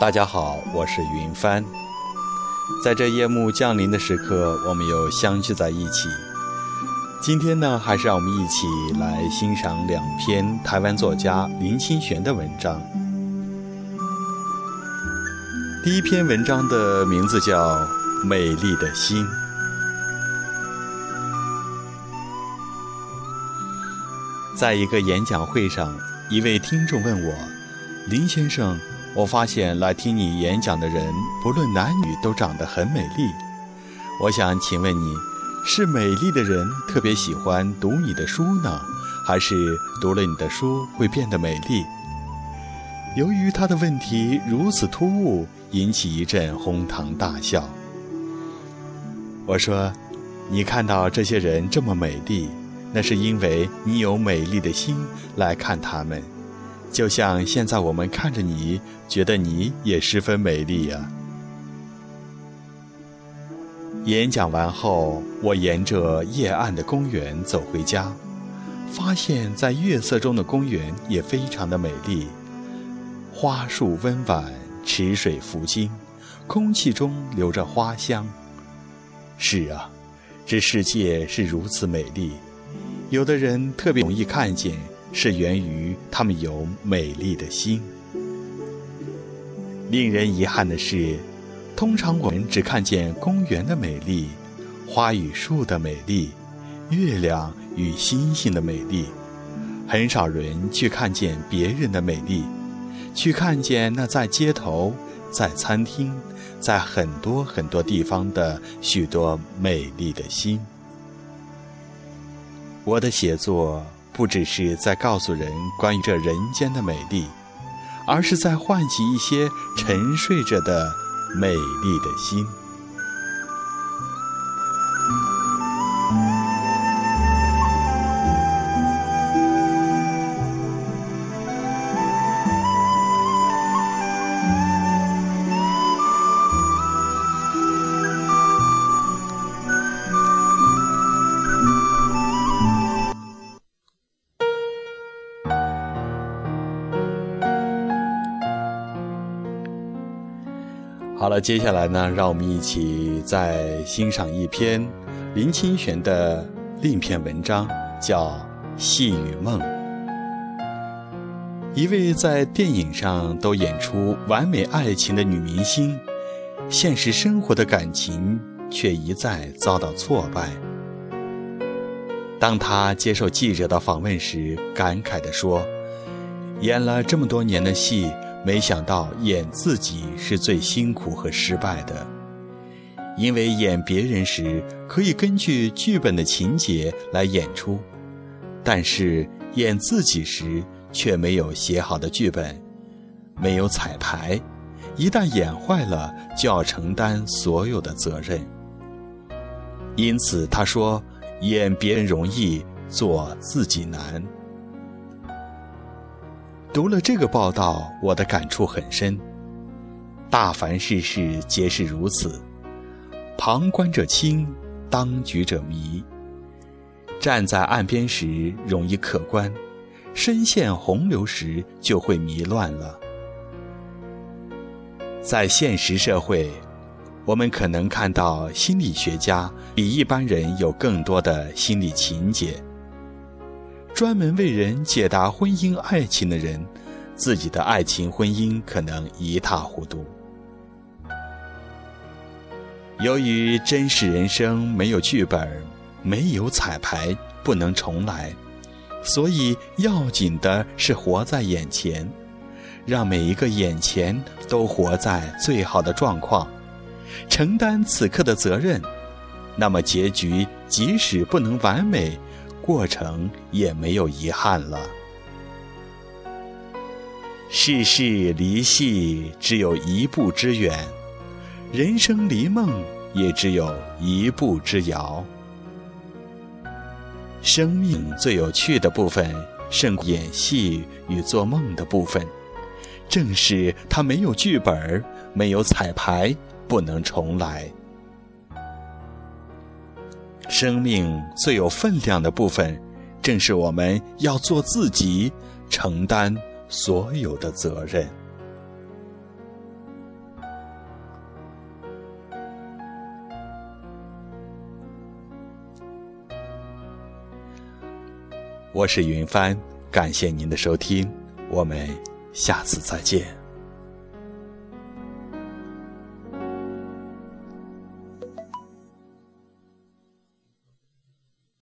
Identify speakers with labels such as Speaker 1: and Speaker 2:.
Speaker 1: 大家好，我是云帆。在这夜幕降临的时刻，我们又相聚在一起。今天呢，还是让我们一起来欣赏两篇台湾作家林清玄的文章。第一篇文章的名字叫《美丽的心》。在一个演讲会上，一位听众问我：“林先生。”我发现来听你演讲的人，不论男女，都长得很美丽。我想请问你，是美丽的人特别喜欢读你的书呢，还是读了你的书会变得美丽？由于他的问题如此突兀，引起一阵哄堂大笑。我说：“你看到这些人这么美丽，那是因为你有美丽的心来看他们。”就像现在我们看着你，觉得你也十分美丽呀。演讲完后，我沿着夜暗的公园走回家，发现，在月色中的公园也非常的美丽，花树温婉，池水浮晶，空气中留着花香。是啊，这世界是如此美丽，有的人特别容易看见。是源于他们有美丽的心。令人遗憾的是，通常我们只看见公园的美丽、花与树的美丽、月亮与星星的美丽，很少人去看见别人的美丽，去看见那在街头、在餐厅、在很多很多地方的许多美丽的心。我的写作。不只是在告诉人关于这人间的美丽，而是在唤起一些沉睡着的美丽的心。好了，接下来呢，让我们一起再欣赏一篇林清玄的另一篇文章，叫《细雨梦》。一位在电影上都演出完美爱情的女明星，现实生活的感情却一再遭到挫败。当她接受记者的访问时，感慨地说：“演了这么多年的戏。”没想到演自己是最辛苦和失败的，因为演别人时可以根据剧本的情节来演出，但是演自己时却没有写好的剧本，没有彩排，一旦演坏了就要承担所有的责任。因此他说：“演别人容易，做自己难。”读了这个报道，我的感触很深。大凡世事皆是如此，旁观者清，当局者迷。站在岸边时容易客观，深陷洪流时就会迷乱了。在现实社会，我们可能看到心理学家比一般人有更多的心理情节。专门为人解答婚姻爱情的人，自己的爱情婚姻可能一塌糊涂。由于真实人生没有剧本，没有彩排，不能重来，所以要紧的是活在眼前，让每一个眼前都活在最好的状况，承担此刻的责任。那么结局即使不能完美。过程也没有遗憾了。世事离戏只有一步之远，人生离梦也只有一步之遥。生命最有趣的部分胜过演戏与做梦的部分。正是它没有剧本，没有彩排，不能重来。生命最有分量的部分，正是我们要做自己，承担所有的责任。我是云帆，感谢您的收听，我们下次再见。